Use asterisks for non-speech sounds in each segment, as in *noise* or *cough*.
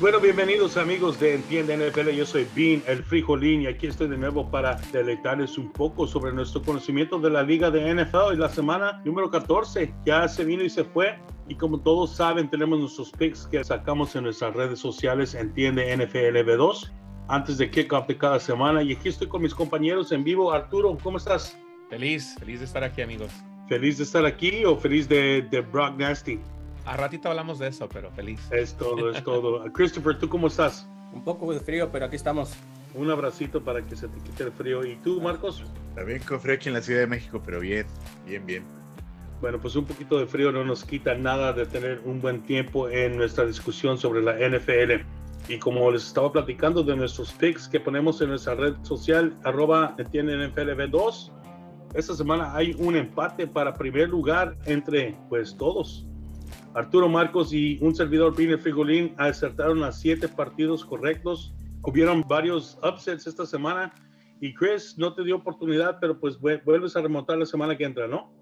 bueno, bienvenidos amigos de Entiende NFL. Yo soy Bean, el frijolín, y aquí estoy de nuevo para deleitarles un poco sobre nuestro conocimiento de la liga de NFL. Y la semana número 14 ya se vino y se fue. Y como todos saben, tenemos nuestros picks que sacamos en nuestras redes sociales Entiende NFL B2 antes de kickoff de cada semana. Y aquí estoy con mis compañeros en vivo. Arturo, ¿cómo estás? Feliz, feliz de estar aquí, amigos. ¿Feliz de estar aquí o feliz de, de Brock Nasty? A ratito hablamos de eso, pero feliz. Es todo, es todo. *laughs* Christopher, ¿tú cómo estás? Un poco de frío, pero aquí estamos. Un abracito para que se te quite el frío. ¿Y tú, Marcos? También con frío aquí en la Ciudad de México, pero bien, bien, bien. Bueno, pues un poquito de frío no nos quita nada de tener un buen tiempo en nuestra discusión sobre la NFL. Y como les estaba platicando de nuestros picks que ponemos en nuestra red social, arroba NFLB2, esta semana hay un empate para primer lugar entre pues todos. Arturo Marcos y un servidor Pine Frigolín acertaron a siete partidos correctos. Hubieron varios upsets esta semana y Chris no te dio oportunidad, pero pues vuelves a remontar la semana que entra, ¿no?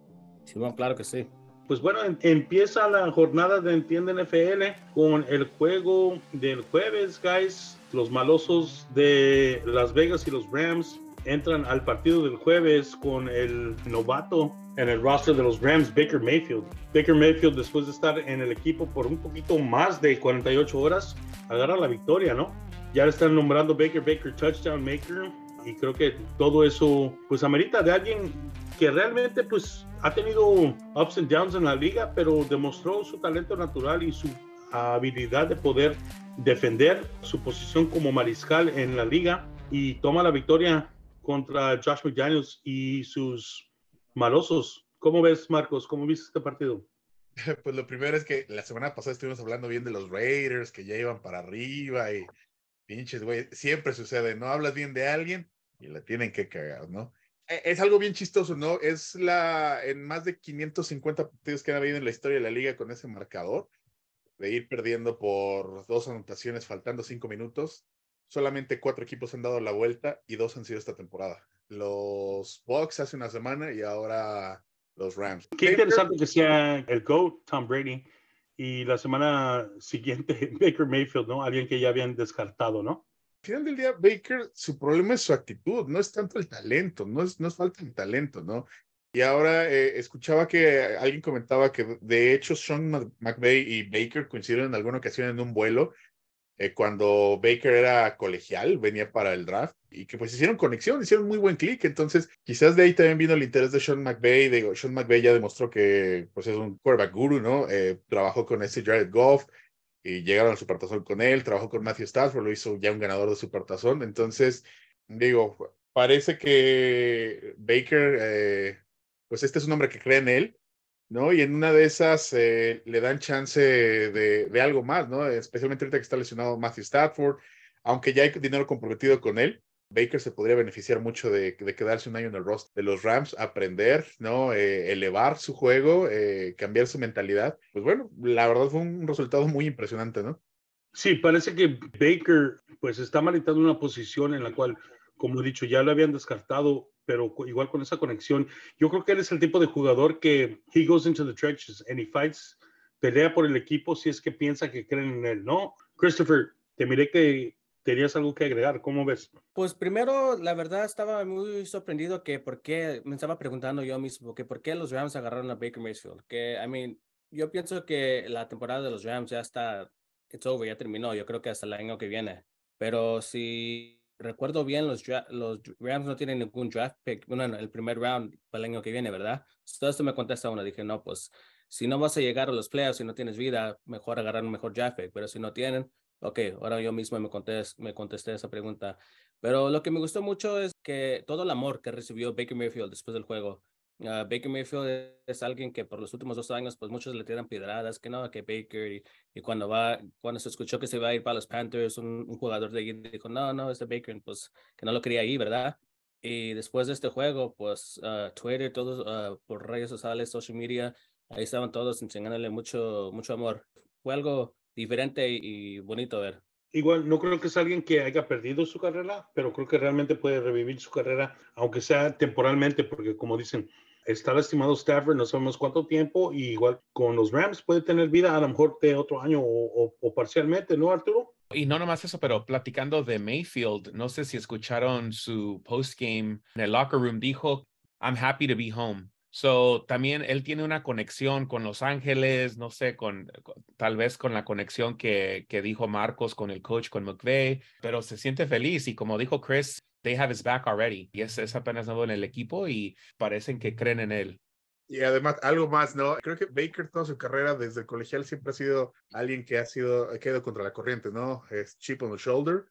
Sí, bueno, claro que sí. Pues bueno, empieza la jornada de Entiende NFL con el juego del jueves, guys. Los malosos de Las Vegas y los Rams entran al partido del jueves con el novato en el roster de los Rams, Baker Mayfield. Baker Mayfield, después de estar en el equipo por un poquito más de 48 horas, agarra la victoria, ¿no? Ya le están nombrando Baker, Baker Touchdown Maker, y creo que todo eso, pues, amerita de alguien que realmente, pues, ha tenido ups and downs en la liga, pero demostró su talento natural y su habilidad de poder defender su posición como mariscal en la liga y toma la victoria contra Josh McDaniels y sus malosos. ¿Cómo ves, Marcos? ¿Cómo viste este partido? *laughs* Pues lo primero es que la semana pasada estuvimos hablando bien de los Raiders que ya iban para arriba y pinches, güey, siempre sucede, no hablas bien de alguien y la tienen que cagar, ¿no? E, es algo bien chistoso, ¿no? Es la, en más de 550 partidos que han habido en la historia de la liga con ese marcador, de ir perdiendo por dos anotaciones faltando cinco minutos, solamente cuatro equipos han dado la vuelta y dos han sido esta temporada. Los Bucks hace una semana y ahora los Rams. Qué interesante que sea el GOAT, Tom Brady, y la semana siguiente *laughs* Baker Mayfield, ¿no? Alguien que ya habían descartado, ¿no? Al final del día, Baker, su problema es su actitud, no es tanto el talento, no es, no es falta de talento, ¿no? Y ahora eh, escuchaba que alguien comentaba que de hecho Sean McVay y Baker coincidieron en alguna ocasión en un vuelo eh, cuando Baker era colegial, venía para el draft y que pues hicieron conexión, hicieron muy buen clic. Entonces, quizás de ahí también vino el interés de Sean McVay. Digo, Sean McVay ya demostró que pues es un quarterback guru, ¿no? Eh, trabajó con ese Jared Goff y llegaron al supertazón con él, trabajó con Matthew Stafford, lo hizo ya un ganador de supertazón. Entonces, digo, parece que Baker, eh, pues este es un hombre que cree en él ¿no? Y en una de esas eh, le dan chance de, de, algo más, ¿no? Especialmente ahorita que está lesionado Matthew Stafford, aunque ya hay dinero comprometido con él. Baker se podría beneficiar mucho de, de quedarse un año en el roster de los Rams, aprender, ¿no? Eh, elevar su juego, eh, cambiar su mentalidad. Pues bueno, la verdad fue un resultado muy impresionante, ¿no? Sí, parece que Baker pues está malitando una posición en la cual, como he dicho, ya lo habían descartado pero igual con esa conexión, yo creo que él es el tipo de jugador que he goes into the trenches and he fights, pelea por el equipo si es que piensa que creen en él, ¿no? Christopher, te miré que tenías algo que agregar, ¿cómo ves? Pues primero, la verdad estaba muy sorprendido que por qué, me estaba preguntando yo mismo, que por qué los Rams agarraron a Baker Mayfield, que, I mean, yo pienso que la temporada de los Rams ya está, it's over, ya terminó, yo creo que hasta el año que viene, pero si recuerdo bien, los, los Rams no tienen ningún draft pick, bueno, el primer round para el año que viene, ¿verdad? Todo esto me contesta uno, dije, no, pues si no vas a llegar a los playoffs y no tienes vida, mejor agarrar un mejor draft pick, pero si no tienen, ok, ahora yo mismo me contesté, me contesté esa pregunta. Pero lo que me gustó mucho es que todo el amor que recibió Baker Mayfield después del juego, Uh, Baker Mayfield es alguien que por los últimos dos años, pues muchos le tiran piedradas, que no, que Baker, y, cuando va, cuando se escuchó que se iba a ir para los Panthers, un, jugador de allí dijo, no, no, es de Baker, pues que no lo quería ahí, ¿verdad? Y después de este juego, pues uh, Twitter, todos uh, por redes sociales, social media, ahí estaban todos enseñándole mucho, mucho amor. Fue algo diferente y, bonito ver. Igual, no creo que es alguien que haya perdido su carrera, pero creo que realmente puede revivir su carrera, aunque sea temporalmente, porque como dicen, está lastimado Stafford, no sabemos cuánto tiempo, y igual con los Rams puede tener vida a lo mejor de otro año o, parcialmente, ¿no, Arturo? Y no nomás eso, pero platicando de Mayfield, no sé si escucharon su postgame en el locker room, dijo, I'm happy to be home. So, también él tiene una conexión con Los Ángeles, no sé, con, tal vez con la conexión que, que dijo Marcos con el coach, con McVeigh, pero se siente feliz y como dijo Chris, they have his back already. Y es, es apenas nuevo en el equipo y parecen que creen en él. Y además, algo más, ¿no? Creo que Baker toda su carrera desde el colegial siempre ha sido alguien que ha sido, ha quedado contra la corriente, ¿no? Es chip on the shoulder.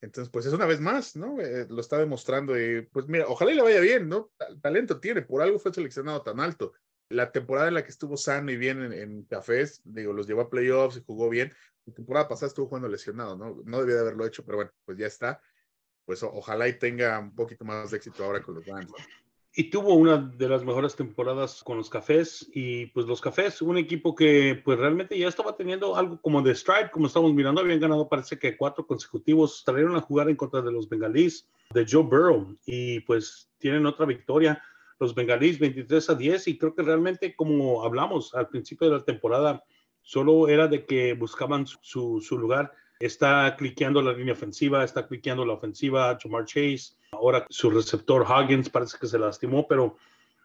Entonces, pues es una vez más, ¿no? Eh, lo está demostrando y pues mira, ojalá y le vaya bien, ¿no? Talento tiene, por algo fue seleccionado tan alto. La temporada en la que estuvo sano y bien en, en Cafés, digo, los llevó a playoffs y jugó bien. La temporada pasada estuvo jugando lesionado, ¿no? No debía de haberlo hecho, pero bueno, pues ya está. Pues ojalá y tenga un poquito más de éxito ahora con los Rams. y tuvo una de las mejores temporadas con los Cafés y pues los Cafés, un equipo que pues realmente ya estaba teniendo algo como de stride, como estamos mirando, habían ganado parece que cuatro consecutivos, salieron a jugar en contra de los Bengalís de Joe Burrow y pues tienen otra victoria los Bengalís 23 a 10 y creo que realmente como hablamos al principio de la temporada, solo era de que buscaban su, su lugar está cliqueando la línea ofensiva, está cliqueando la ofensiva, Jamar Chase, ahora su receptor Huggins parece que se lastimó, pero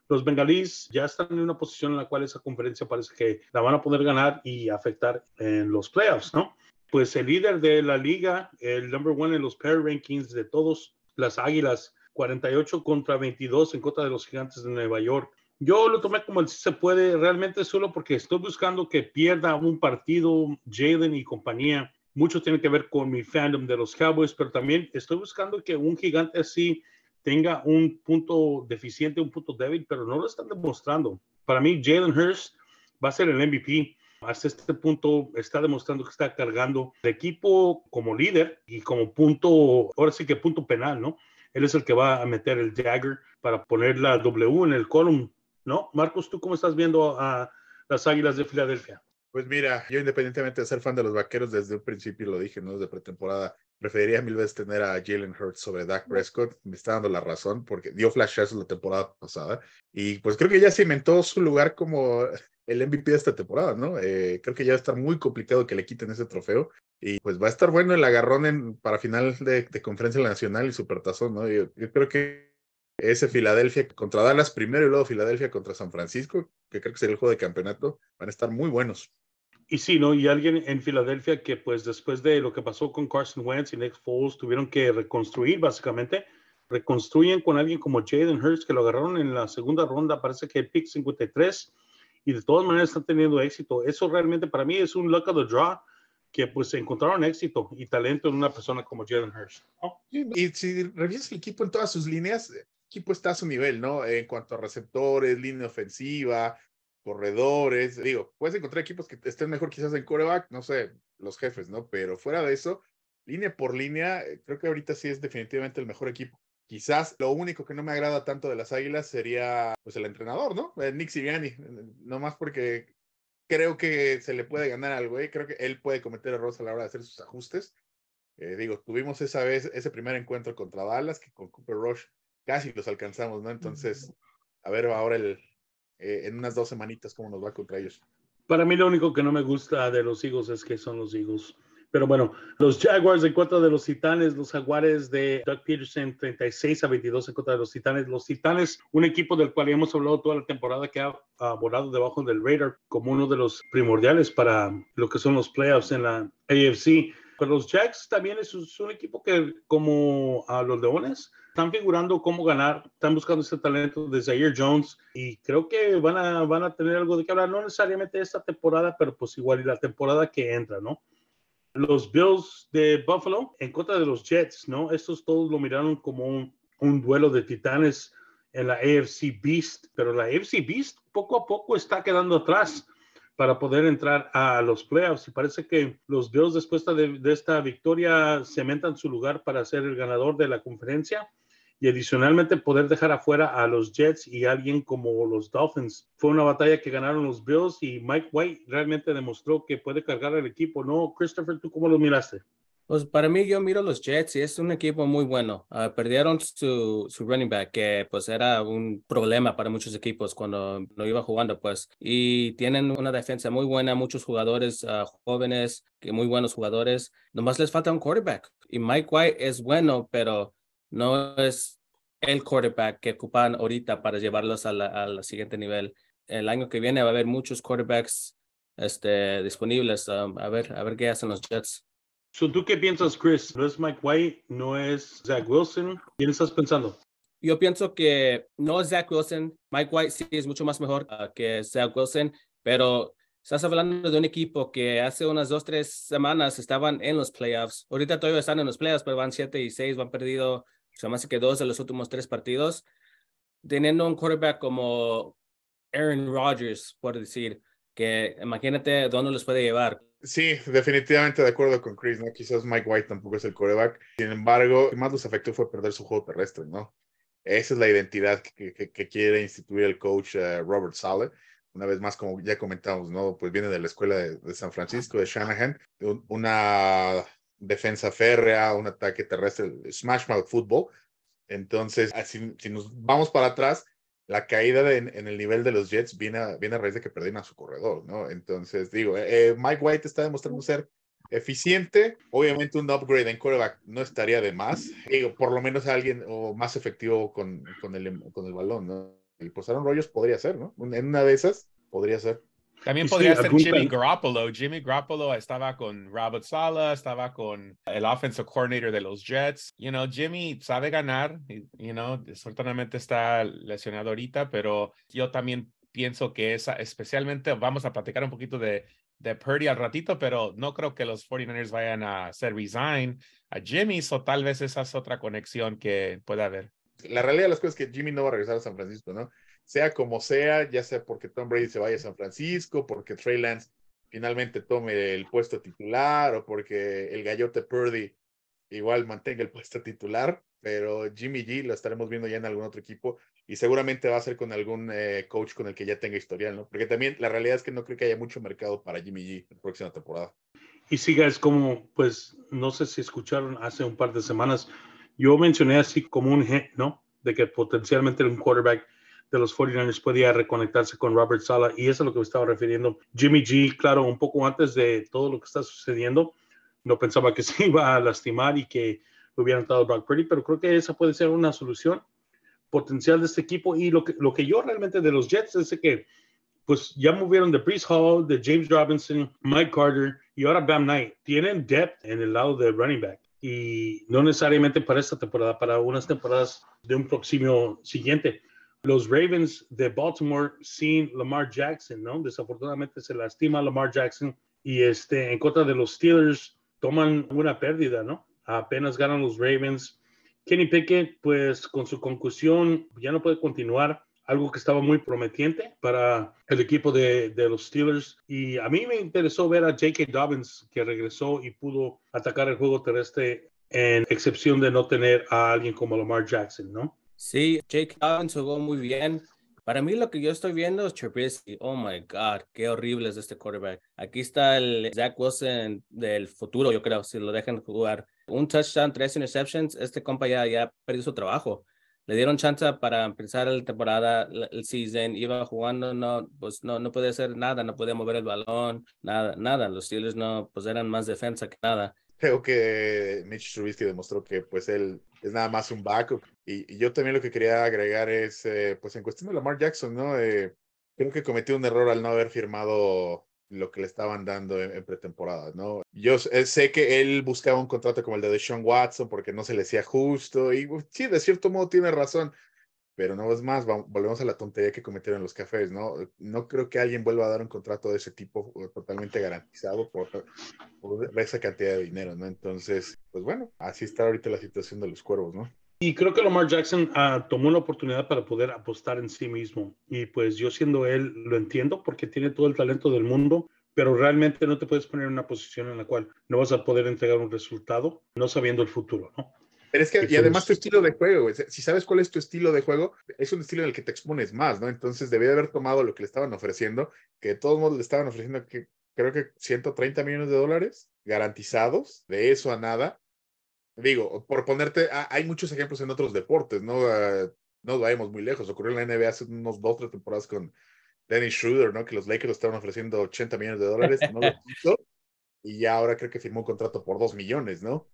los bengalíes ya están en una posición en la cual esa conferencia parece que la van a poder ganar y afectar en los playoffs, ¿no? Pues el líder de la liga, el number one en los pair rankings de todos, las Águilas, 48 contra 22 en contra de los Gigantes de Nueva York. Yo lo tomé como el si se puede realmente solo porque estoy buscando que pierda un partido Jalen y compañía mucho tiene que ver con mi fandom de los Cowboys, pero también estoy buscando que un gigante así tenga un punto deficiente, un punto débil, pero no lo están demostrando. Para mí, Jalen Hurst va a ser el MVP. Hasta este punto está demostrando que está cargando el equipo como líder y como punto, ahora sí que punto penal, ¿no? Él es el que va a meter el dagger para poner la W en el column, ¿no? Marcos, ¿tú cómo estás viendo a las Águilas de Filadelfia? Pues mira, yo independientemente de ser fan de los vaqueros, desde un principio lo dije, ¿no? Desde pretemporada, preferiría mil veces tener a Jalen Hurts sobre Dak Prescott. Me está dando la razón porque dio flashazos la temporada pasada y pues creo que ya cimentó su lugar como el MVP de esta temporada, ¿no? Eh, creo que ya va a estar muy complicado que le quiten ese trofeo y pues va a estar bueno el agarrón en, para final de, de conferencia nacional y supertazón, ¿no? Yo, yo creo que ese Filadelfia contra Dallas primero y luego Filadelfia contra San Francisco, que creo que sería el juego de campeonato, van a estar muy buenos. Y sí, ¿no? Y alguien en Filadelfia que pues después de lo que pasó con Carson Wentz y Nick Foles tuvieron que reconstruir básicamente. Reconstruyen con alguien como Jaden Hurst que lo agarraron en la segunda ronda, parece que el pick 53 y de todas maneras están teniendo éxito. Eso realmente para mí es un luck of the draw que pues encontraron éxito y talento en una persona como Jalen Hurst. ¿no? Y si revisas el equipo en todas sus líneas, el equipo está a su nivel, ¿no? En cuanto a receptores, línea ofensiva, corredores. Digo, puedes encontrar equipos que estén mejor quizás en coreback, no sé, los jefes, ¿no? Pero fuera de eso, línea por línea, eh, creo que ahorita sí es definitivamente el mejor equipo. Quizás lo único que no me agrada tanto de las Águilas sería pues el entrenador, ¿no? Eh, Nick Sirianni, no más porque creo que se le puede ganar al güey, creo que él puede cometer errores a la hora de hacer sus ajustes. Eh, digo, tuvimos esa vez ese primer encuentro contra Dallas que con Cooper Rush casi los alcanzamos, ¿no? Entonces, a ver ahora el, eh, en unas dos semanitas cómo nos va contra ellos. Para mí lo único que no me gusta de los Eagles es que son los Eagles. Pero bueno, los Jaguars en contra de los Titanes, los Jaguares de Doug Peterson 36 a 22 en contra de los Titanes. Los Titanes, un equipo del cual hemos hablado toda la temporada que ha, volado debajo del radar como uno de los primordiales para lo que son los playoffs en la AFC. Pero los Jacks también es un equipo que, como a los Leones, están figurando cómo ganar, están buscando ese talento de Zaire Jones y creo que van a, van a tener algo de que hablar, no necesariamente esta temporada, pero pues igual y la temporada que entra, ¿no? Los Bills de Buffalo en contra de los Jets, ¿no? Estos todos lo miraron como un, un duelo de titanes en la AFC Beast, pero la AFC Beast poco a poco está quedando atrás para poder entrar a los playoffs. Y parece que los Bills, después de, de, esta victoria, cementan su lugar para ser el ganador de la conferencia y adicionalmente poder dejar afuera a los Jets y alguien como los Dolphins. Fue una batalla que ganaron los Bills y Mike White realmente demostró que puede cargar el equipo, ¿no? Christopher, ¿tú cómo lo miraste? Pues para mí yo miro los Jets y es un equipo muy bueno. Ah, perdieron su, su running back, que pues era un problema para muchos equipos cuando no iba jugando, pues. Y tienen una defensa muy buena, muchos jugadores ah, jóvenes, que muy buenos jugadores. Nomás les falta un quarterback. Y Mike White es bueno, pero no es el quarterback que ocupan ahorita para llevarlos al siguiente nivel. El año que viene va a haber muchos quarterbacks este, disponibles. Um, a ver, a ver qué hacen los Jets. ¿Tú qué piensas, Chris? ¿No es Mike White? ¿No es Zach Wilson? ¿Quién estás pensando? Yo pienso que no es Zach Wilson. Mike White sí es mucho más mejor uh, que Zach Wilson, pero estás hablando de un equipo que hace unas dos, tres semanas estaban en los playoffs. Ahorita todavía están en los playoffs, pero van siete y seis, van perdido, se me hace que dos de los últimos tres partidos. Teniendo un quarterback como Aaron Rodgers, por decir, que imagínate dónde los puede llevar. Sí, definitivamente de acuerdo con Chris, ¿no? Quizás Mike White tampoco es el coreback. Sin embargo, lo que más los afectó fue perder su juego terrestre, ¿no? Esa es la identidad que, que, quiere instituir el coach eh, Robert Sale. Una vez más, como ya comentamos, ¿no? Pues viene de la escuela de, San Francisco, de Shanahan, una defensa férrea, un ataque terrestre, smash mouth football. Entonces, así, si nos vamos para atrás, la caída en, el nivel de los Jets viene a, viene a raíz de que perdieron a su corredor, ¿no? Entonces, digo, eh, eh, Mike White está demostrando ser eficiente. Obviamente un upgrade en quarterback no estaría de más. Digo, por lo menos alguien o más efectivo con, con, el, con el balón, ¿no? Y pues Aaron podría ser, ¿no? En una de esas podría ser. También podría ser Jimmy Garoppolo. Jimmy Garoppolo estaba con Robert Sala, estaba con el offensive coordinator de los Jets. You know, Jimmy sabe ganar, you know, desafortunadamente está lesionado ahorita, pero yo también pienso que esa, especialmente vamos a platicar un poquito de, de Purdy al ratito, pero no creo que los 49ers vayan a hacer resign a Jimmy, o tal vez esa es otra conexión que pueda haber. La realidad de las cosas es que Jimmy no va a regresar a San Francisco, ¿no? sea como sea, ya sea porque Tom Brady se vaya a San Francisco, porque Trey Lance finalmente tome el puesto titular o porque el gallote Purdy igual mantenga el puesto titular, pero Jimmy G lo estaremos viendo ya en algún otro equipo y seguramente va a ser con algún eh, coach con el que ya tenga historial, ¿no? Porque también la realidad es que no creo que haya mucho mercado para Jimmy G la próxima temporada. Y sigas como, pues, no sé si escucharon hace un par de semanas, yo mencioné así como un, ¿no? De que potencialmente un quarterback de los 49ers podía reconectarse con Robert Sala y eso es a lo que me estaba refiriendo. Jimmy G, claro, un poco antes de todo lo que está sucediendo, no pensaba que *laughs* se iba a lastimar y que hubieran dado Brock Purdy, pero creo que esa puede ser una solución potencial de este equipo y lo que, lo que yo realmente de los Jets es que pues ya movieron de Brees Hall, de James Robinson, Mike Carter y ahora Bam Knight. Tienen depth en el lado de running back y no necesariamente para esta temporada, para unas temporadas de un próximo siguiente los Ravens de Baltimore sin Lamar Jackson, ¿no? Desafortunadamente se lastima Lamar Jackson y este, en contra de los Steelers toman una pérdida, ¿no? Apenas ganan los Ravens. Kenny Pickett, pues con su concusión ya no puede continuar, algo que estaba muy prometiente para el equipo de, de los Steelers. Y a mí me interesó ver a J.K. Dobbins que regresó y pudo atacar el juego terrestre en excepción de no tener a alguien como Lamar Jackson, ¿no? Sí, Jake Dobbins jugó muy bien. Para mí lo que yo estoy viendo es Trubisky. Oh my God, qué horrible es este quarterback. Aquí está el Zach Wilson del futuro, yo creo, si lo dejan jugar. Un touchdown, tres interceptions, este compa ya, ya perdió su trabajo. Le dieron chance para empezar la temporada, el season, iba jugando, no, pues no, no podía hacer nada, no podía mover el balón, nada, nada. Los Steelers no, pues eran más defensa que nada creo que Mitch Trubisky demostró que pues él es nada más un backup. Y, yo también lo que quería agregar es, eh, pues en cuestión de Lamar Jackson, ¿no? Eh, creo que cometió un error al no haber firmado lo que le estaban dando en, pretemporada, ¿no? Yo eh, sé que él buscaba un contrato como el de Deshaun Watson porque no se le hacía justo y sí, de cierto modo tiene razón, pero no es más, volvemos a la tontería que cometieron los cafés, ¿no? No creo que alguien vuelva a dar un contrato de ese tipo totalmente garantizado por, esa cantidad de dinero, ¿no? Entonces, pues bueno, así está ahorita la situación de los cuervos, ¿no? Y creo que Lamar Jackson ah, tomó una oportunidad para poder apostar en sí mismo. Y pues yo siendo él lo entiendo porque tiene todo el talento del mundo, pero realmente no te puedes poner en una posición en la cual no vas a poder entregar un resultado no sabiendo el futuro, ¿no? Pero es que, y además tu estilo de juego, si sabes cuál es tu estilo de juego, es un estilo en el que te expones más, ¿no? Entonces debía haber tomado lo que le estaban ofreciendo, que de todos modos le estaban ofreciendo que creo que 130 millones de dólares. garantizados, de eso a nada. Digo, por ponerte, hay muchos ejemplos en otros deportes, ¿no? Uh, no vayamos muy lejos. Ocurrió en la NBA hace unos dos, tres temporadas con Dennis Schroeder, ¿no? Que los Lakers estaban ofreciendo 80 millones de dólares, no lo *laughs* hizo, y ya ahora creo que firmó un contrato por 2 millones, ¿no?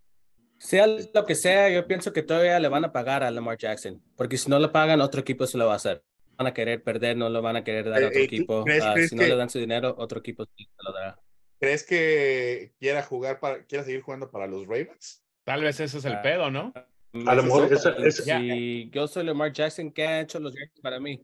Sea lo que sea, yo pienso que todavía le van a pagar a Lamar Jackson, porque si no le pagan, otro equipo se lo va a hacer. Van a querer perder, no lo van a querer dar a otro eh, equipo. Ah, si no le dan su dinero, otro equipo se lo dará. ¿Crees que quiera jugar para, quiera seguir jugando para los Ravens? Tal vez ese es el ah, pedo, ¿no? A lo mejor si yo soy Lamar Jackson, ¿qué han hecho los Ravens para mí?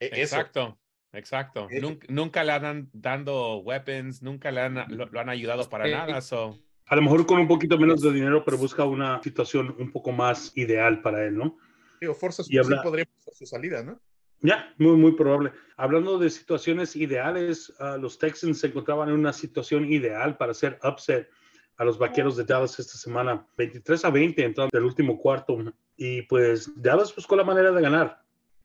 E, exacto, exacto. Nunca, le han dado weapons, nunca le han, lo, han ayudado para nada. So. A lo mejor con un poquito menos de dinero, pero busca una situación un poco más ideal para él, ¿no? Digo, Forza y habla... podría su salida, ¿no? Ya, muy, muy probable. Hablando de situaciones ideales, uh, los Texans se encontraban en una situación ideal para hacer upset a los vaqueros de Dallas esta semana. 23 a 20 entrando del último cuarto. Y pues Dallas buscó la manera de ganar.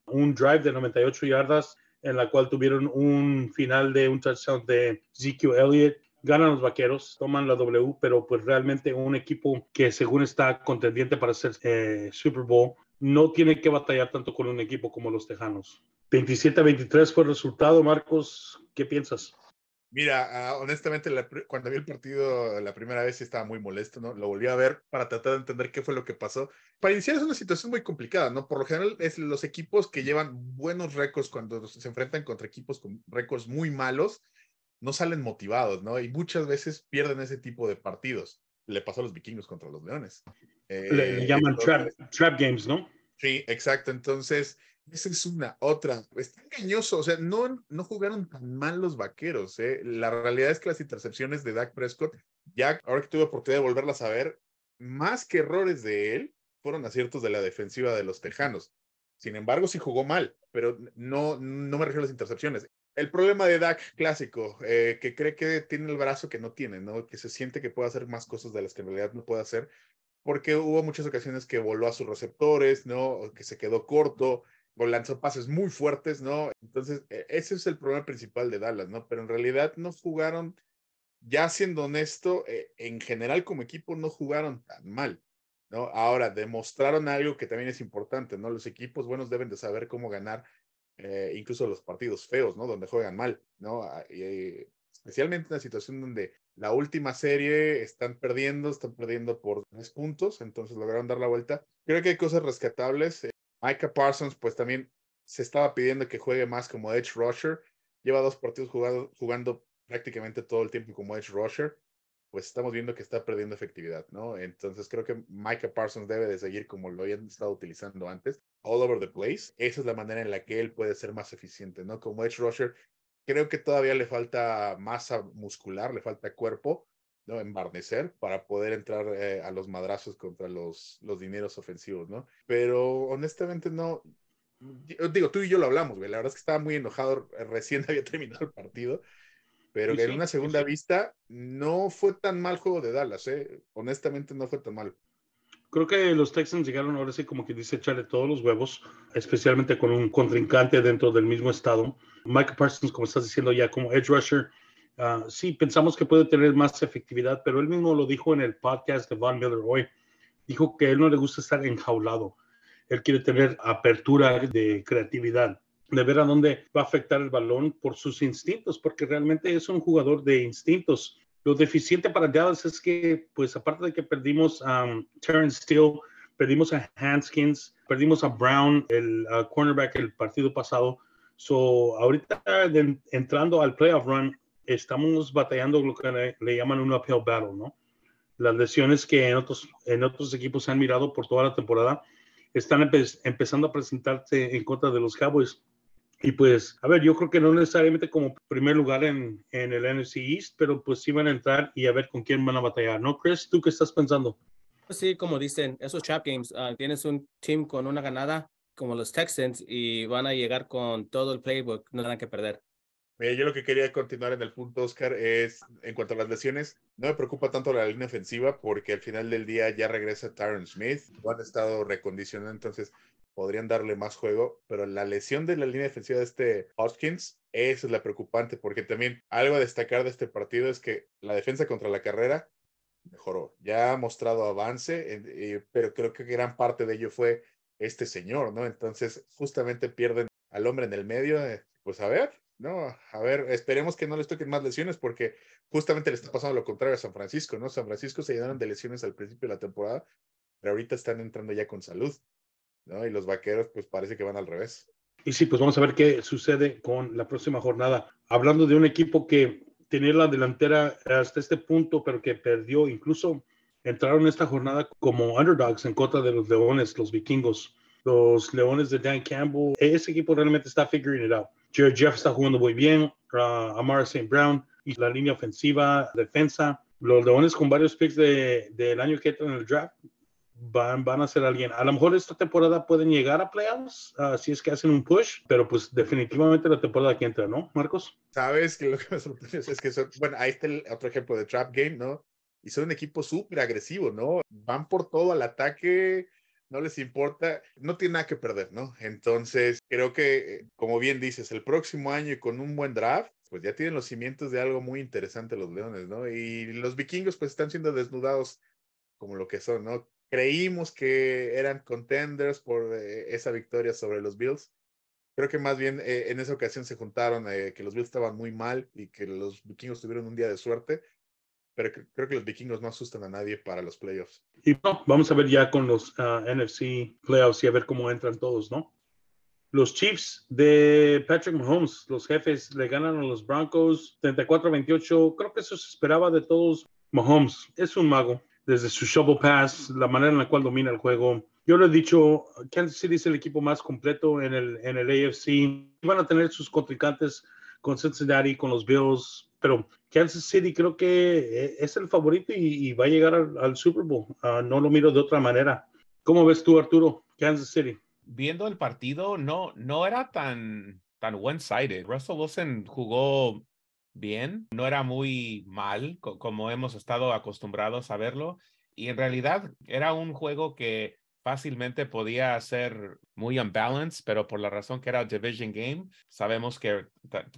Un drive de 98 yardas en la cual tuvieron un final de un touchdown de Ezekiel Elliott ganan los vaqueros, toman la W, pero pues realmente un equipo que según está contendiente para ser eh, Super Bowl, no tiene que batallar tanto con un equipo como los Tejanos. 27-23 fue el resultado, Marcos, ¿qué piensas? Mira, ah, honestamente, cuando vi el partido la primera vez estaba muy molesto, ¿no? Lo volví a ver para tratar de entender qué fue lo que pasó. Para iniciar es una situación muy complicada, ¿no? Por lo general es los equipos que llevan buenos récords cuando se enfrentan contra equipos con récords muy malos, no salen motivados, ¿no? Y muchas veces pierden ese tipo de partidos. Le pasó a los vikingos contra los leones. Le, eh, llaman trap, games, ¿no? Sí, exacto. Entonces, esa es una. Otra, está engañoso. O sea, no, no jugaron tan mal los vaqueros. ¿eh? La realidad es que las intercepciones de Dak Prescott, ya ahora que tuve oportunidad de volverlas a ver, más que errores de él, fueron aciertos de la defensiva de los Tejanos. Sin embargo, sí jugó mal, pero no, no me refiero a las intercepciones el problema de Dak clásico, eh, que cree que tiene el brazo que no tiene, ¿no? Que se siente que puede hacer más cosas de las que en realidad no puede hacer, porque hubo muchas ocasiones que voló a sus receptores, ¿no? Que se quedó corto, o lanzó pases muy fuertes, ¿no? Entonces, e, ese es el problema principal de Dallas, ¿no? Pero en realidad no jugaron, ya siendo honesto, eh, en general como equipo no jugaron tan mal, ¿no? Ahora, demostraron algo que también es importante, ¿no? Los equipos buenos deben de saber cómo ganar eh, incluso los partidos feos, ¿no? Donde juegan mal, ¿no? Ah, y, especialmente en la situación donde la última serie están perdiendo, están perdiendo por tres puntos, entonces lograron dar la vuelta. Creo que hay cosas rescatables. Micah Parsons, pues también se estaba pidiendo que juegue más como Edge Rusher. Lleva dos partidos jugado, jugando prácticamente todo el tiempo como Edge Rusher. Pues estamos viendo que está perdiendo efectividad, ¿no? Entonces creo que Micah Parsons debe de seguir como lo habían estado utilizando antes all over the place. Esa es la manera en la que él puede ser más eficiente, ¿no? Como Edge Rusher, creo que todavía le falta masa muscular, le falta cuerpo, ¿no? Embarnecer para poder entrar eh, a los madrazos contra los, los dineros ofensivos, ¿no? Pero honestamente no. Digo, tú y yo lo hablamos, güey. La verdad es que estaba muy enojado. Recién *laughs* había terminado el partido. Pero en una segunda vista, no fue tan mal juego de Dallas, ¿eh? Honestamente, no fue tan mal. Creo que los Texans llegaron ahora sí como que dice echarle todos los huevos, especialmente con un contrincante dentro del mismo estado. Mike Parsons, como estás diciendo ya, como edge rusher, uh, sí, pensamos que puede tener más efectividad, pero él mismo lo dijo en el podcast de Von Miller hoy. Dijo que a él no le gusta estar enjaulado. Él quiere tener apertura de creatividad, de ver a dónde va a afectar el balón por sus instintos, porque realmente es un jugador de instintos lo deficiente para Dallas es que, pues aparte de que perdimos a um, Terrence Steele, perdimos a Hanskins, perdimos a Brown, el cornerback el partido pasado. So, ahorita entrando al playoff run, estamos batallando lo que le, llaman un uphill battle, ¿no? Las lesiones que en otros, en otros equipos se han mirado por toda la temporada están empezando a presentarse en contra de los Cowboys. Y pues, a ver, yo creo que no necesariamente como primer lugar en, en el NFC East, pero pues sí van a entrar y a ver con quién van a batallar, ¿no, Chris? ¿Tú qué estás pensando? Pues sí, como dicen, esos trap games, ah, tienes un team con una ganada como los Texans y van a llegar con todo el playbook, no tendrán que perder. Mira, yo lo que quería continuar en el punto, Oscar, es en cuanto a las lesiones, no me preocupa tanto la línea ofensiva porque al final del día ya regresa Tyron Smith, lo han estado recondicionando, entonces podrían darle más juego, pero la lesión de la línea defensiva de este Hoskins, esa es la preocupante, porque también algo a destacar de este partido es que la defensa contra la carrera mejoró. Ya ha mostrado avance, pero creo que gran parte de ello fue este señor, ¿no? Entonces, justamente pierden al hombre en el medio. Eh, pues a ver, ¿no? A ver, esperemos que no les toquen más lesiones porque justamente le está pasando lo contrario a San Francisco, ¿no? San Francisco se llenaron de lesiones al principio de la temporada, pero ahorita están entrando ya con salud, ¿no? Y los vaqueros, pues parece que van al revés. Y sí, pues vamos a ver qué sucede con la próxima jornada. Hablando de un equipo que tenía la delantera hasta este punto, pero que perdió, incluso entraron esta jornada como underdogs en contra de los Leones, los vikingos, los Leones de Dan Campbell. Ese equipo realmente está figuring it out. Jared Jeff está jugando muy bien, uh, Amara St. Brown y la línea ofensiva, defensa. Los Leones con varios picks del de, año que entran en el draft van, van a ser alguien. A lo mejor esta temporada pueden llegar a playoffs uh, si es que hacen un push, pero pues definitivamente la temporada que entra, ¿no, Marcos? Sabes que lo que me sorprende es que son, bueno, ahí está el otro ejemplo de Trap Game, ¿no? Y son un equipo súper agresivo, ¿no? Van por todo al ataque, no les importa, no tiene nada que perder, ¿no? Entonces, creo que, eh, como bien dices, el próximo año y con un buen draft, pues ya tienen los cimientos de algo muy interesante los Leones, ¿no? Y los vikingos pues están siendo desnudados como lo que son, ¿no? Creímos que eran contenders por eh, esa victoria sobre los Bills. Creo que más bien eh, en esa ocasión se juntaron que los Bills estaban muy mal y que los vikingos tuvieron un día de suerte pero creo que los vikingos no asustan a nadie para los playoffs. Y vamos a ver ya con los ah, NFC playoffs y a ver cómo entran todos, ¿no? Los Chiefs de Patrick Mahomes, los jefes, le ganan a los Broncos 34-28. Creo que eso se esperaba de todos. Mahomes es un mago. Desde su shovel pass, la manera en la cual domina el juego. Yo lo he dicho, Kansas City es el equipo más completo en el, en el AFC. Van a tener sus contrincantes con Cincinnati, con los Bills, pero Kansas City creo que eh, es el favorito y, va a llegar al, Super Bowl. Ah, no lo miro de otra manera. ¿Cómo ves tú, Arturo? Kansas City. Viendo el partido, no, no era tan, tan one-sided. Russell Wilson jugó bien, no era muy mal como hemos estado acostumbrados a verlo. Y en realidad era un juego que fácilmente podía ser muy unbalanced, pero por la razón que era Division Game, sabemos que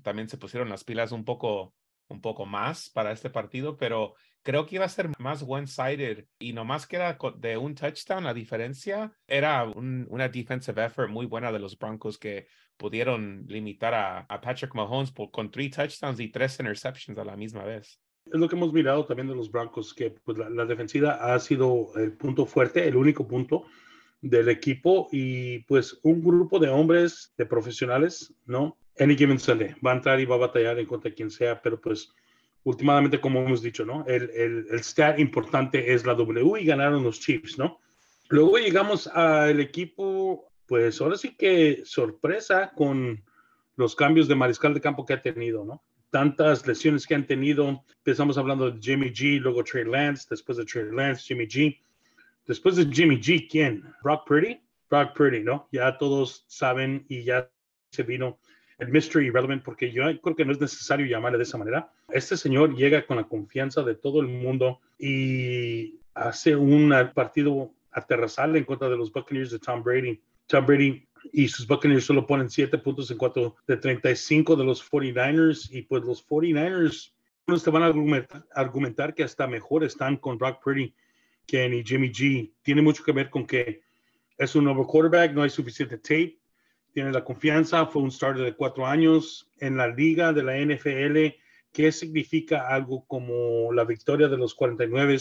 también se pusieron las pilas un poco un poco más para este partido, pero creo que iba a ser más one-sided y nomás queda de un touchdown. La diferencia era una defensive effort muy buena de los Broncos que pudieron limitar a, Patrick Mahomes con tres touchdowns y tres interceptions a la misma vez. Es lo que hemos mirado también de los Broncos, que pues, la, la defensiva ha sido el punto fuerte, el único punto del equipo y pues un grupo de hombres, de profesionales, ¿no? Any given Sunday. Va a entrar y va a batallar en contra de quien sea, pero pues últimamente, como hemos dicho, ¿no? El, el, el stat importante es la W y ganaron los Chiefs, ¿no? Luego llegamos al equipo, pues ahora sí que sorpresa con los cambios de mariscal de campo que ha tenido, ¿no? Tantas lesiones que han tenido. Empezamos hablando de Jimmy G, luego Trey Lance, después de Trey Lance, Jimmy G. Después de Jimmy G, ¿quién? Brock Purdy. Brock Purdy, ¿no? Ya todos saben y ya se vino el mystery irrelevant, porque yo creo que no es necesario llamarle de esa manera. Este señor llega con la confianza de todo el mundo y hace un partido aterrazal en contra de los Buccaneers de Tom Brady. Tom Brady y sus Buccaneers solo ponen 7 puntos en cuanto de 35 de los 49ers y pues los 49ers unos te van a argumentar, argumentar, que hasta mejor están con Brock Purdy que ni Jimmy G. Tiene mucho que ver con que es un nuevo quarterback, no hay suficiente tape tiene la confianza, fue un starter de cuatro años en la liga de la NFL. ¿Qué significa algo como la victoria de los 49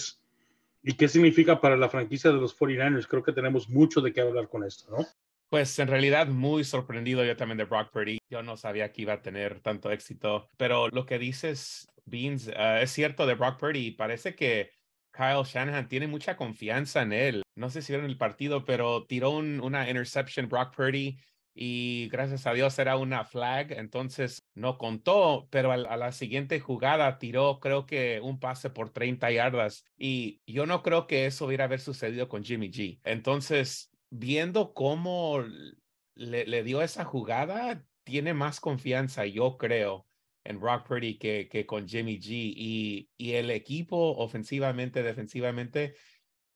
y qué significa para la franquicia de los 49ers? Creo que tenemos mucho de qué hablar con esto, ¿no? Pues en realidad muy sorprendido yo también de Brock Purdy. Yo no sabía que iba a tener tanto éxito, pero lo que dices, Beans, eh, es cierto de Brock Purdy. Parece que Kyle Shanahan tiene mucha confianza en él. No sé si vieron el partido, pero tiró una interception Brock Purdy y gracias a Dios era una flag, entonces no contó, pero a, la siguiente jugada tiró creo que un pase por 30 yardas y yo no creo que eso hubiera haber sucedido con Jimmy G. Entonces, viendo cómo le, dio esa jugada, tiene más confianza, yo creo, en Rock Purdy que, que con Jimmy G y, y el equipo ofensivamente, defensivamente,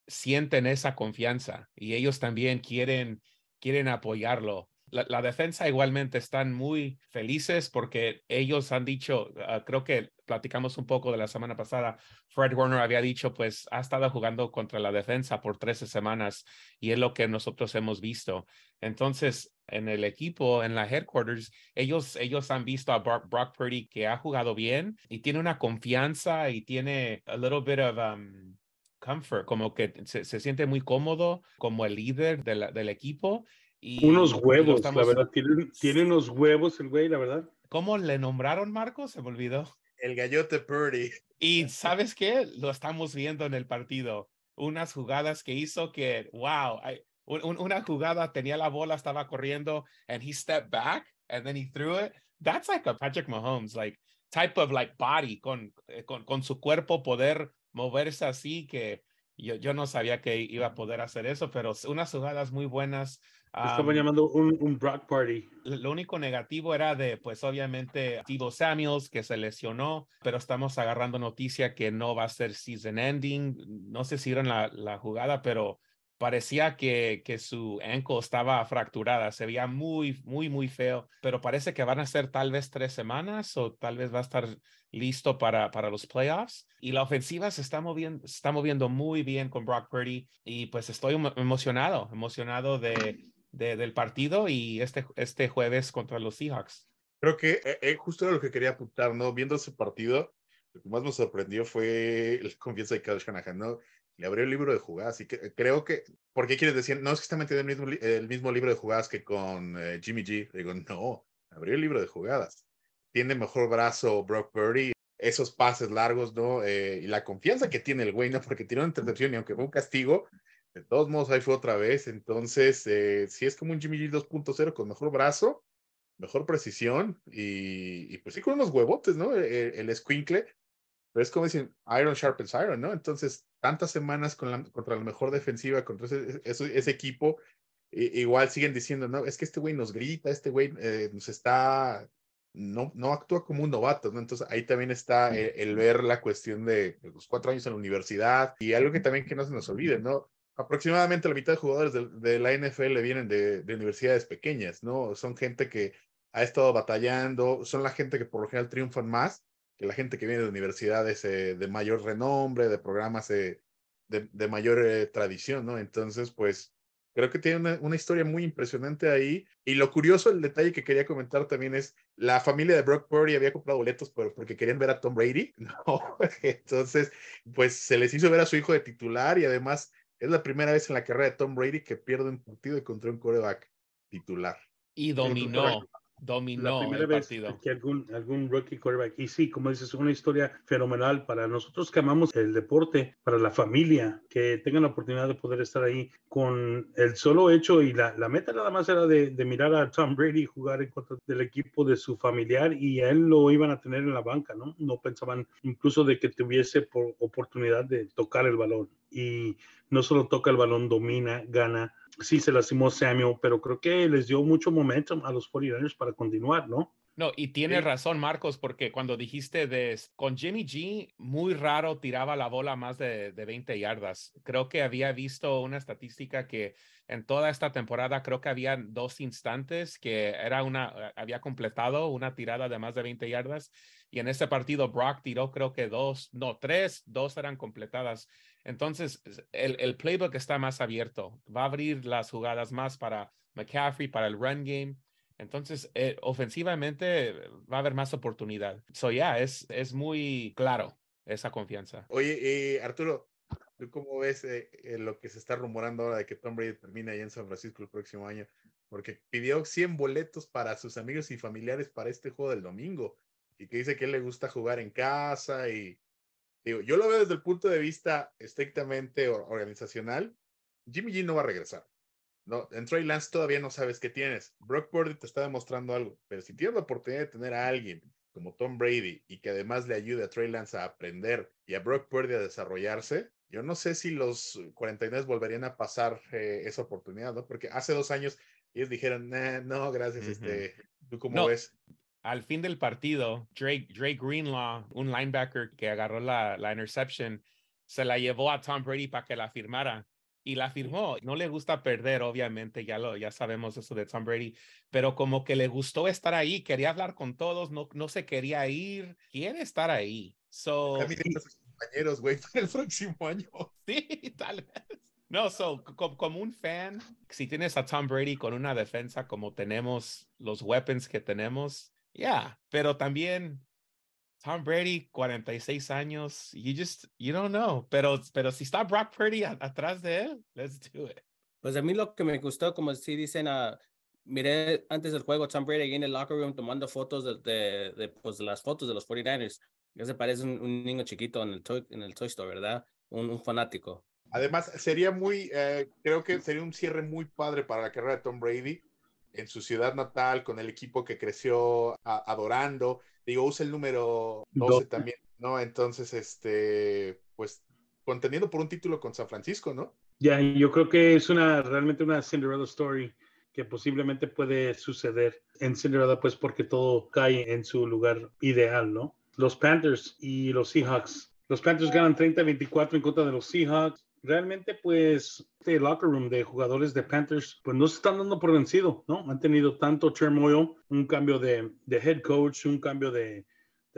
sienten esa confianza y ellos también quieren quieren apoyarlo. La, defensa igualmente están muy felices porque ellos han dicho, ah, creo que platicamos un poco de la semana pasada, Fred Warner había dicho, pues ha estado jugando contra la defensa por 13 semanas y es lo que nosotros hemos visto. Entonces, en el equipo, en la headquarters, ellos, ellos han visto a Brock, Purdy que ha jugado bien y tiene una confianza y tiene a little bit of um, comfort, como que se, siente muy cómodo como el líder del equipo unos huevos, la verdad. Tiene, unos huevos el güey, la verdad. ¿Cómo le nombraron, Marco? Se me olvidó. El gallote Purdy. Y ¿sabes qué? Lo estamos viendo en el partido. Unas jugadas que hizo que, wow, una jugada tenía la bola, estaba corriendo, and he stepped back, and then he threw it. That's like a Patrick Mahomes, like type of like body, con, eh, con, con su cuerpo poder moverse así que yo, yo no sabía que iba a poder hacer eso, pero unas jugadas muy buenas Estaban llamando un, un Brock Party. Lo único negativo era de, pues obviamente, Tibo Samuels, que se lesionó, pero estamos agarrando noticia que no va a ser season ending. No sé si vieron la, la jugada, pero parecía que, que su ankle estaba fracturada, se veía muy, muy, muy feo, pero parece que van a ser tal vez tres semanas o tal vez va a estar listo para, para los playoffs. Y la ofensiva se está moviendo, está moviendo muy bien con Brock Purdy y pues estoy emocionado, emocionado de, del partido y este, este jueves contra los Seahawks. Creo que eh, eh, justo era lo que quería apuntar, ¿no? Viendo ese partido, lo que más me sorprendió fue la confianza de Kyle Shanahan, ¿no? Le abrió el libro de jugadas y eh, creo que, ¿por qué quieres decir? No es que está metiendo el mismo, el mismo libro de jugadas que con Jimmy G. Digo, no, abrió el libro de jugadas. Tiene mejor brazo Brock Purdy, esos pases largos, ¿no? y la confianza que tiene el güey, ¿no? Porque tiene una intercepción y aunque fue un castigo, de todos modos, ahí fue otra vez. Entonces, eh, si es como un Jimmy G 2.0 con mejor brazo, mejor precisión y, pues sí con unos huevotes, ¿no? E, e, el, squinkle. Pero es como dicen, Iron sharpens Iron, ¿no? Entonces, tantas semanas con la, contra la mejor defensiva, contra ese, ese, equipo, igual siguen diciendo, no, es que este güey nos grita, este güey eh, nos está, no, no actúa como un novato, ¿no? Entonces ahí también está el, el, ver la cuestión de los cuatro años en la universidad y algo que también que no se nos olvide, ¿no? Aproximadamente la mitad de jugadores de, la NFL vienen de, universidades pequeñas, ¿no? Son gente que ha estado batallando, son la gente que por lo general triunfan más que la gente que viene de universidades eh, de mayor renombre, de programas eh, de, mayor eh, tradición, ¿no? Entonces, pues creo que tiene una, historia muy impresionante ahí. Y lo curioso, el detalle que quería comentar también es, la familia de Brock Purdy había comprado boletos porque querían ver a Tom Brady, *laughs* ¿no? Entonces, pues se les hizo ver a su hijo de titular y además es la primera vez en la carrera de Tom Brady que pierde un partido contra un coreback titular. Y dominó dominó la el partido. que algún, algún rookie quarterback. Y sí, como dices, una historia fenomenal para nosotros que amamos el deporte, para la familia, que tengan la oportunidad de poder estar ahí con el solo hecho y la, la meta nada más era de, de, mirar a Tom Brady jugar en contra del equipo de su familiar y a él lo iban a tener en la banca, ¿no? No pensaban incluso de que tuviese por oportunidad de tocar el balón. Y no solo toca el balón, domina, gana sí se lastimó Samuel, pero creo que les dio mucho momentum a los 49ers para continuar, ¿no? No, y tienes razón, Marcos, porque cuando dijiste de con Jimmy G, muy raro tiraba la bola más de, de 20 yardas. Creo que había visto una estadística que en toda esta temporada creo que había dos instantes que era una, había completado una tirada de más de 20 yardas. Y en ese partido Brock tiró creo que dos, no, tres, dos eran completadas. Entonces, el, el playbook está más abierto. Va a abrir las jugadas más para McCaffrey, para el run game entonces, eh, ofensivamente va a haber más oportunidad. So, ya, es, es muy claro esa confianza. Oye, Arturo, ¿tú cómo ves eh, eh, lo que se está rumorando ahora de que Tom Brady termina allá en San Francisco el próximo año? Porque pidió 100 boletos para sus amigos y familiares para este juego del domingo y que dice que él le gusta jugar en casa y digo, yo lo veo desde el punto de vista estrictamente organizacional. Jimmy G no va a regresar. No, en Trey Lance todavía no sabes qué tienes. Brock Purdy te está demostrando algo, pero si tienes la oportunidad de tener a alguien como Tom Brady y que además le ayude a Trey Lance a aprender y a Brock Purdy a desarrollarse, yo no sé si los 49 volverían a pasar eh, esa oportunidad, ¿no? Porque hace dos años ellos dijeron, no, gracias, este, ¿tú cómo ves? Al fin del partido, Drake, Drake Greenlaw, un linebacker que agarró la, la interception, se la llevó a Tom Brady para que la firmara y la firmó. No le gusta perder, obviamente, ya lo ya sabemos eso de Tom Brady, pero como que le gustó estar ahí, quería hablar con todos, no, no se quería ir, quiere estar ahí. So, compañeros, güey, para *laughs* el próximo año. *laughs* Sí, tal vez. No, so, como, un fan, si tienes a Tom Brady con una defensa como tenemos los weapons que tenemos, yeah, pero también Tom Brady, 46 años, you just, you don't know. Pero, pero si está Brock Purdy atrás de él, let's do it. Pues a mí lo que me gustó, como si dicen, uh, miré antes del juego Tom Brady en el locker room tomando fotos de, de, pues, las fotos de los 49ers. Ya se parece un, un, niño chiquito en el, toy, en el Toy Store, ¿verdad? Un, un fanático. Además, sería muy, eh, creo que sería un cierre muy padre para la carrera de Tom Brady en su ciudad natal, con el equipo que creció adorando digo, usa el número 12 también, ¿no? Entonces, este, pues, conteniendo por un título con San Francisco, ¿no? Ya, yo creo que es una, realmente una Cinderella story que posiblemente puede suceder en Cinderella, pues porque todo cae en su lugar ideal, ¿no? Los Panthers y los Seahawks. Los Panthers ganan 30-24 en contra de los Seahawks realmente pues este locker room de jugadores de Panthers pues no se están dando por vencido, ¿no? Han tenido tanto turmoil, un cambio de, head coach, un cambio de,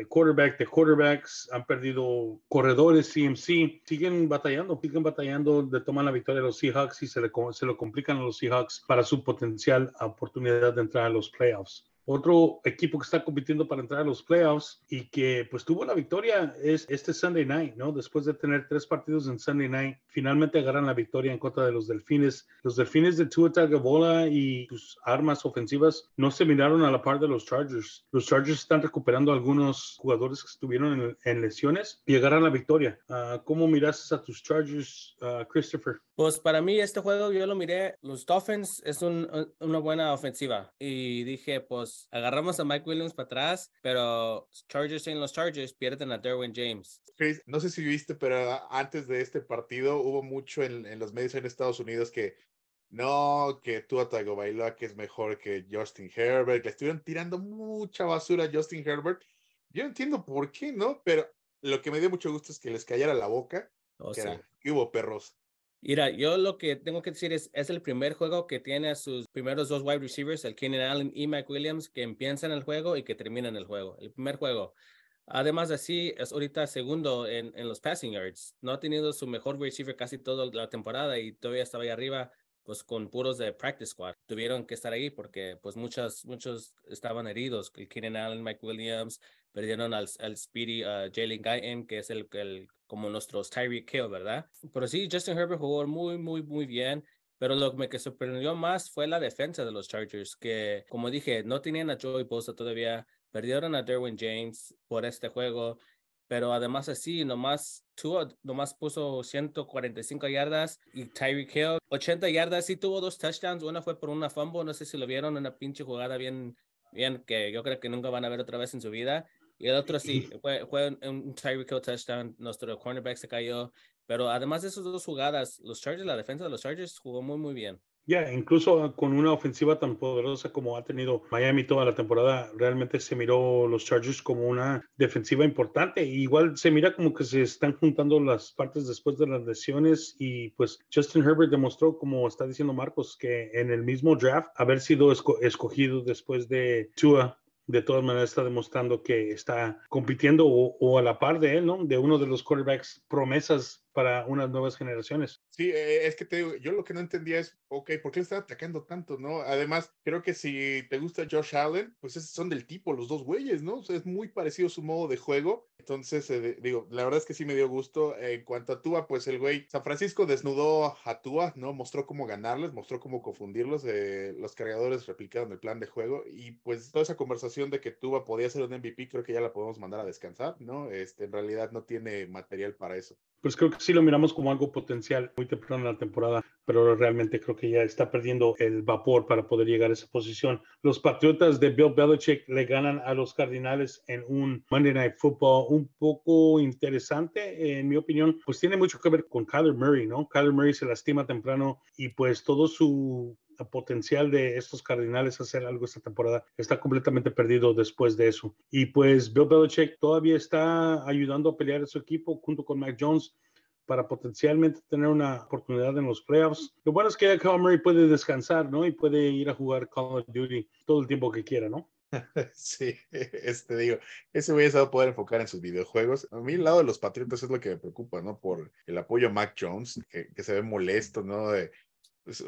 quarterback, de quarterbacks, han perdido corredores, CMC, siguen batallando, siguen batallando de tomar la victoria de los Seahawks y se, le, se lo complican a los Seahawks para su potencial oportunidad de entrar a los playoffs. Otro equipo que está compitiendo para entrar a los playoffs y que pues tuvo la victoria es este Sunday Night, ¿no? Después de tener tres partidos en Sunday Night, finalmente agarran la victoria en contra de los Delfines. Los Delfines de Tua Tagovailoa y sus armas ofensivas no se miraron a la par de los Chargers. Los Chargers están recuperando algunos jugadores que estuvieron en, lesiones y agarran la victoria. Uh, ¿Cómo miraste a tus Chargers, uh, Christopher? Pues para mí este juego yo lo miré, los Dolphins es una buena ofensiva y dije pues agarramos a Mike Williams para atrás, pero Chargers en los Chargers pierden a Derwin James. no sé si viste, pero antes de este partido hubo mucho en, en los medios en Estados Unidos que no, que tú Tagovailoa que es mejor que Justin Herbert, que estuvieron tirando mucha basura a Justin Herbert. Yo entiendo por qué, ¿no? Pero lo que me dio mucho gusto es que les callara la boca. Oh, que, que hubo perros. Mira, yo lo que tengo que decir es, es el primer juego que tiene a sus primeros dos wide receivers, el Keenan Allen y Mike Williams, que empiezan el juego y que terminan el juego. El primer juego. Además, así es ahorita segundo en, en los passing yards. No ha tenido su mejor receiver casi toda la temporada y todavía estaba ahí arriba, pues con puros de practice squad. Tuvieron que estar ahí porque, pues, muchos, muchos estaban heridos. El Keenan Allen, Mike Williams, perdieron al, al Speedy uh, Jalen Guyton, que es el, el como nuestros Tyreek Hill, ¿verdad? Pero sí, Justin Herbert jugó muy, muy, muy bien. Pero lo que me sorprendió más fue la defensa de los Chargers, que como dije, no tenían a Joey Bosa todavía, perdieron a Derwin James por este juego, pero además así, nomás tuvo, nomás puso 145 yardas y Tyreek Hill 80 yardas, sí tuvo dos touchdowns, una fue por una fumble, no sé si lo vieron, una pinche jugada bien, bien que yo creo que nunca van a ver otra vez en su vida, y el otro sí, *laughs* fue, fue un Tyreek Hill touchdown, nuestro cornerback se cayó. Pero además de esas dos jugadas, los Chargers, la defensa de los Chargers jugó muy, muy bien. Ya, incluso con una ofensiva tan poderosa como ha tenido Miami toda la temporada, realmente se miró los Chargers como una defensiva importante. igual se mira como que se están juntando las partes después de las lesiones y pues Justin Herbert demostró, como está diciendo Marcos, que en el mismo draft haber sido escogido después de Tua de todas maneras está demostrando que está compitiendo o, a la par de él, ¿no? De uno de los quarterbacks promesas para unas nuevas generaciones. Sí, eh, es que te digo, yo lo que no entendía es, ok, ¿por qué le están atacando tanto, no? Además, creo que si te gusta Josh Allen, pues son del tipo, los dos güeyes, ¿no? O sea, es muy parecido su modo de juego. Entonces, eh, digo, la verdad es que sí me dio gusto. en cuanto a Tua, pues el güey, San Francisco desnudó a Tua, ¿no? Mostró cómo ganarles, mostró cómo confundirlos. Eh, los cargadores replicaron el plan de juego y pues toda esa conversación de que Tua podía ser un MVP, creo que ya la podemos mandar a descansar, ¿no? Este, en realidad no tiene material para eso. Pues creo que sí lo miramos como algo potencial muy temprano en la temporada, pero realmente creo que ya está perdiendo el vapor para poder llegar a esa posición. Los Patriotas de Bill Belichick le ganan a los Cardinales en un Monday Night Football un poco interesante, en mi opinión, pues tiene mucho que ver con Kyler Murray, ¿no? Kyler Murray se lastima temprano y pues todo su potencial de estos Cardinales hacer algo esta temporada está completamente perdido después de eso. Y pues Bill Belichick todavía está ayudando a pelear a su equipo junto con Mac Jones, para potencialmente tener una oportunidad en los playoffs. Lo bueno es que Kyle Murray puede descansar, ¿no? Y puede ir a jugar Call of Duty todo el tiempo que quiera, ¿no? *laughs* Sí, este digo, ese güey va a poder enfocar en sus videojuegos. A mí el lado de los Patriotas es lo que me preocupa, ¿no? Por el apoyo a Mac Jones, que, se ve molesto, ¿no?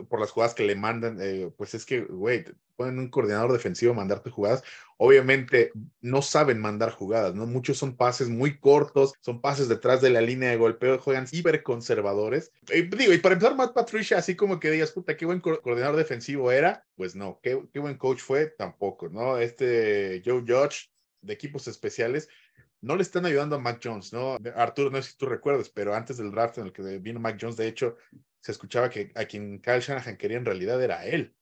Por las jugadas que le mandan, eh, pues es que, güey, ponen un coordinador defensivo a mandarte jugadas. Obviamente no saben mandar jugadas, ¿no? Muchos son pases muy cortos, son pases detrás de la línea de golpeo, juegan hiperconservadores. Y digo, y para empezar, Matt Patricia, así como que digas, puta, qué buen coordinador defensivo era, pues no, qué, qué buen coach fue, tampoco, ¿no? Este Joe Judge de equipos especiales, no le están ayudando a Mac Jones, ¿no? Arturo, no sé si tú recuerdas, pero antes del draft en el que vino Mac Jones, de hecho, se escuchaba que a quien Kyle Shanahan quería en realidad era él,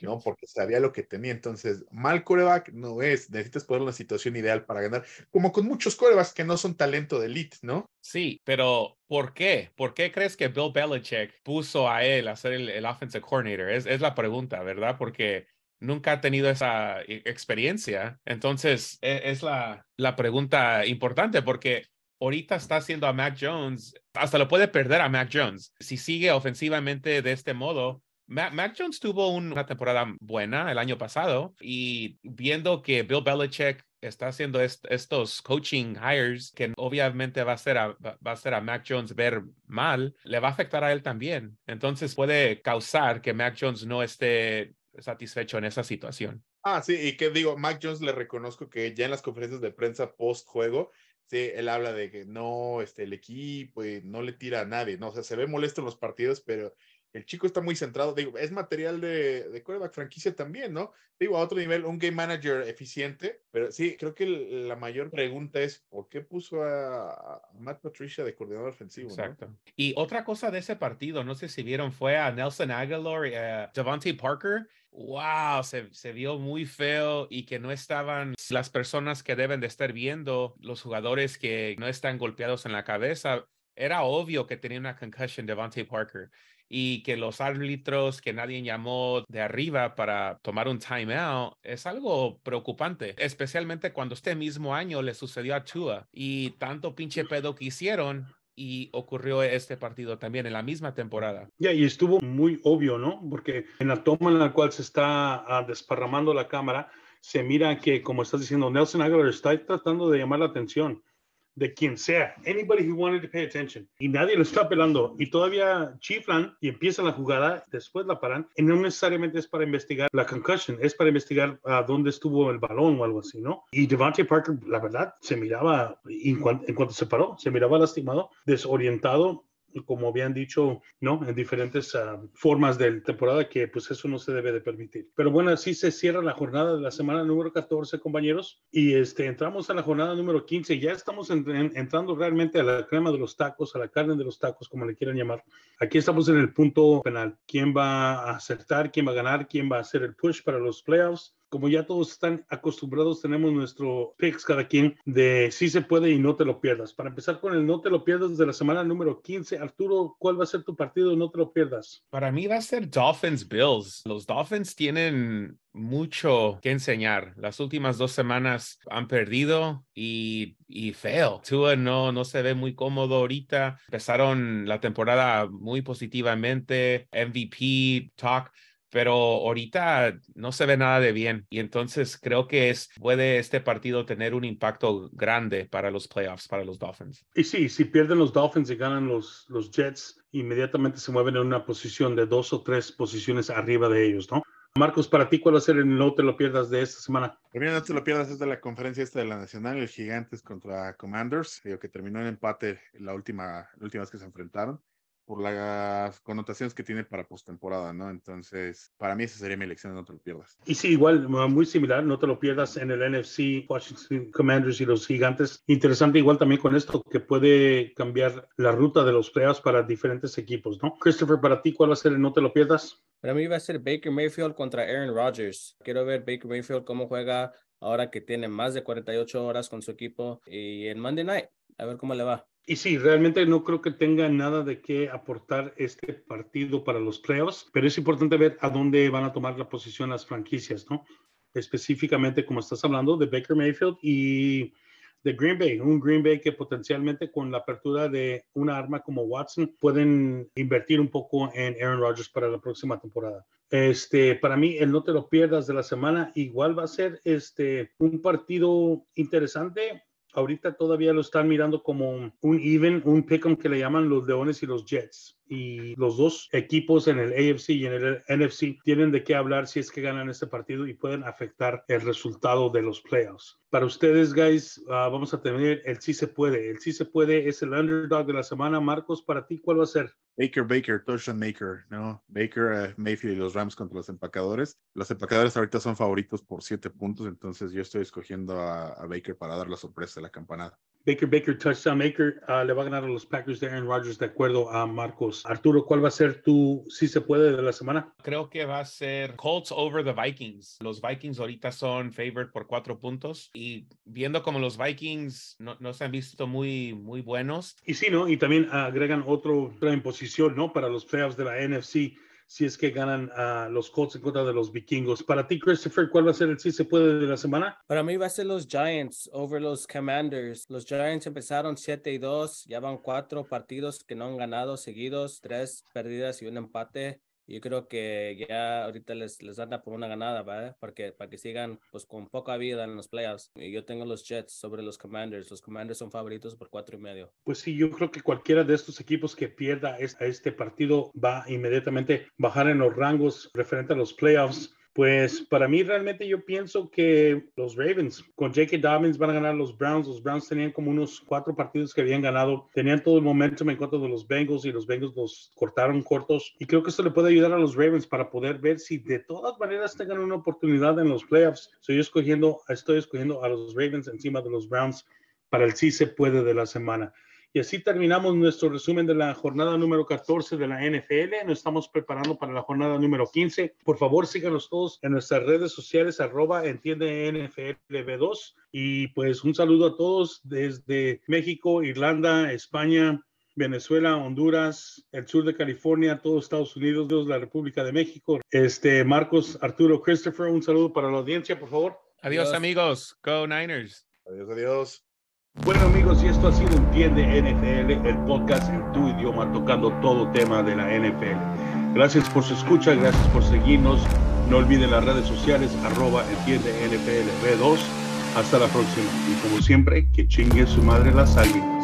¿no? Porque sabía lo que tenía. Entonces, mal coreback no es. Necesitas poner una situación ideal para ganar, como con muchos corebacks que no son talento de elite, ¿no? Sí, pero ¿por qué? ¿Por qué crees que Bill Belichick puso a él a ser el, el offensive coordinator? Es, es la pregunta, ¿verdad? Porque nunca ha tenido esa e, experiencia. Entonces, e, es, la, la pregunta importante porque ahorita está haciendo a Mac Jones, hasta lo puede perder a Mac Jones. Si sigue ofensivamente de este modo, Mac, Jones tuvo una temporada buena el año pasado y viendo que Bill Belichick está haciendo estos coaching hires que obviamente va a, hacer a, va Mac Jones ver mal, le va a afectar a él también. Entonces puede causar que Mac Jones no esté satisfecho en esa situación. Ah, sí, y que digo, Mac Jones le reconozco que ya en las conferencias de prensa post juego, sí, él habla de que no, este, el equipo no le tira a nadie, ¿no? O sea, se ve molesto en los partidos, pero el chico está muy centrado, digo, es material de, de quarterback franquicia también, ¿no? Digo, a otro nivel, un game manager eficiente, pero sí, creo que la mayor pregunta es, ¿por qué puso a, Matt Patricia de coordinador ofensivo? Exacto. Y otra cosa de ese partido, no sé si vieron, fue a Nelson Aguilar y a Devontae Parker. Wow, se, se vio muy feo y que no estaban las personas que deben de estar viendo, los jugadores que no están golpeados en la cabeza. Era obvio que tenía una concussion Devontae Parker y que los árbitros que nadie llamó de arriba para tomar un timeout es algo preocupante, especialmente cuando este mismo año le sucedió a Tua y tanto pinche pedo que hicieron y ocurrió este partido también en la misma temporada. Ya, y estuvo muy obvio, ¿no? Porque en la toma en la cual se está ah, desparramando la cámara, se mira que, como estás diciendo, Nelson Aguilar está tratando de llamar la atención de quien sea, anybody who wanted to pay attention. Y nadie lo está pelando. Y todavía chiflan y empiezan la jugada, después la paran. Y no necesariamente es para investigar la concussion, es para investigar a dónde estuvo el balón o algo así, ¿no? Y Devante Parker, la verdad, se miraba, en cuanto, en cuanto se paró, se miraba lastimado, desorientado como habían dicho, ¿no? En diferentes uh, formas de temporada que pues eso no se debe de permitir. Pero bueno, así se cierra la jornada de la semana número 14, compañeros, y este, entramos a la jornada número 15. Ya estamos en, entrando realmente a la crema de los tacos, a la carne de los tacos, como le quieran llamar. Aquí estamos en el punto penal. ¿Quién va a acertar? ¿Quién va a ganar? ¿Quién va a hacer el push para los playoffs? Como ya todos están acostumbrados, tenemos nuestro picks cada quien de si se puede y no te lo pierdas. Para empezar con el no te lo pierdas de la semana número 15, Arturo, ¿cuál va a ser tu partido no te lo pierdas? Para mí va a ser Dolphins Bills. Los Dolphins tienen mucho que enseñar. Las últimas dos semanas han perdido y, y feo. Tua no, no se ve muy cómodo ahorita. Empezaron la temporada muy positivamente. MVP, talk pero ahorita no se ve nada de bien y entonces creo que es, puede este partido tener un impacto grande para los playoffs, para los Dolphins. Y sí, si pierden los Dolphins y ganan los, los Jets, inmediatamente se mueven en una posición de dos o tres posiciones arriba de ellos, ¿no? Marcos, para ti, ¿cuál va a ser el no te lo pierdas de esta semana? Primero, no te lo pierdas es de la conferencia esta de la Nacional, el Gigantes contra Commanders, que terminó en empate la última, la última vez que se enfrentaron por las connotaciones que tiene para postemporada, ¿no? Entonces, para mí esa sería mi elección, no te lo pierdas. Y sí, igual, muy similar, no te lo pierdas en el NFC, Washington Commanders y los Gigantes. Interesante igual también con esto, que puede cambiar la ruta de los playoffs para diferentes equipos, ¿no? Christopher, para ti, ¿cuál va a ser el no te lo pierdas? Para mí va a ser Baker Mayfield contra Aaron Rodgers. Quiero ver Baker Mayfield cómo juega ahora que tiene más de 48 horas con su equipo y en Monday Night, a ver cómo le va. Y sí, realmente no creo que tenga nada de qué aportar este partido para los playoffs, pero es importante ver a dónde van a tomar la posición las franquicias, ¿no? Específicamente, como estás hablando, de Baker Mayfield y de Green Bay, un Green Bay que potencialmente con la apertura de una arma como Watson pueden invertir un poco en Aaron Rodgers para la próxima temporada. Este, para mí, el no te lo pierdas de la semana, igual va a ser este, un partido interesante ahorita todavía lo están mirando como un even, un pick'em que le llaman los Leones y los Jets. Y los dos equipos en el AFC y en el NFC tienen de qué hablar si es que ganan este partido y pueden afectar el resultado de los playoffs. Para ustedes, guys, ah, vamos a tener el sí se puede. El sí se puede es el underdog de la semana. Marcos, para ti, ¿cuál va a ser? Baker, Baker, touchdown maker, ¿no? Baker, uh, Mayfield y los Rams contra los empacadores. Los empacadores ahorita son favoritos por siete puntos, entonces yo estoy escogiendo a, Baker para dar la sorpresa de la campanada. Baker, Baker, touchdown maker, uh, le va a ganar a los Packers de Aaron Rodgers de acuerdo a Marcos. Arturo, ¿cuál va a ser tu si se puede de la semana? Creo que va a ser Colts over the Vikings. Los Vikings ahorita son favored por cuatro puntos y viendo como los Vikings no, no se han visto muy, muy buenos. Y sí, ¿no? Y también agregan otro, otra imposición ¿no? Para los playoffs de la NFC si es que ganan a los Colts en contra de los vikingos. Para ti, Christopher, ¿cuál va a ser el sí se puede de la semana? Para mí va a ser los Giants over los Commanders. Los Giants empezaron 7 y 2, ya van cuatro partidos que no han ganado seguidos, tres perdidas y un empate yo creo que ya ahorita les, les anda por una ganada, ¿vale? Porque, para que sigan pues con poca vida en los playoffs. Yo tengo los Jets sobre los Commanders. Los Commanders son favoritos por cuatro y medio. Pues sí, yo creo que cualquiera de estos equipos que pierda este partido va inmediatamente bajar en los rangos referente a los playoffs. Pues para mí realmente yo pienso que los Ravens con J.K. Dobbins van a ganar los Browns. Los Browns tenían como unos cuatro partidos que habían ganado. Tenían todo el momentum en contra de los Bengals y los Bengals los cortaron cortos. Y creo que esto le puede ayudar a los Ravens para poder ver si de todas maneras tengan una oportunidad en los playoffs. Estoy escogiendo, estoy escogiendo a los Ravens encima de los Browns para el sí se puede de la semana. Y así terminamos nuestro resumen de la jornada número 14 de la NFL. Nos estamos preparando para la jornada número 15. Por favor, síganos todos en nuestras redes sociales, arroba entiende NFLB2. Y pues un saludo a todos desde México, Irlanda, España, Venezuela, Honduras, el sur de California, todos Estados Unidos, la República de México. Este, Marcos, Arturo, Christopher, un saludo para la audiencia, por favor. Adiós, amigos. Go Niners. Adiós, adiós. Bueno amigos, y esto ha sido Entiende NFL, el podcast en tu idioma tocando todo tema de la NFL. Gracias por su escucha, gracias por seguirnos. No olviden las redes sociales, arroba Entiende NFL B2. Hasta la próxima. Y como siempre, que chingue su madre la águilas.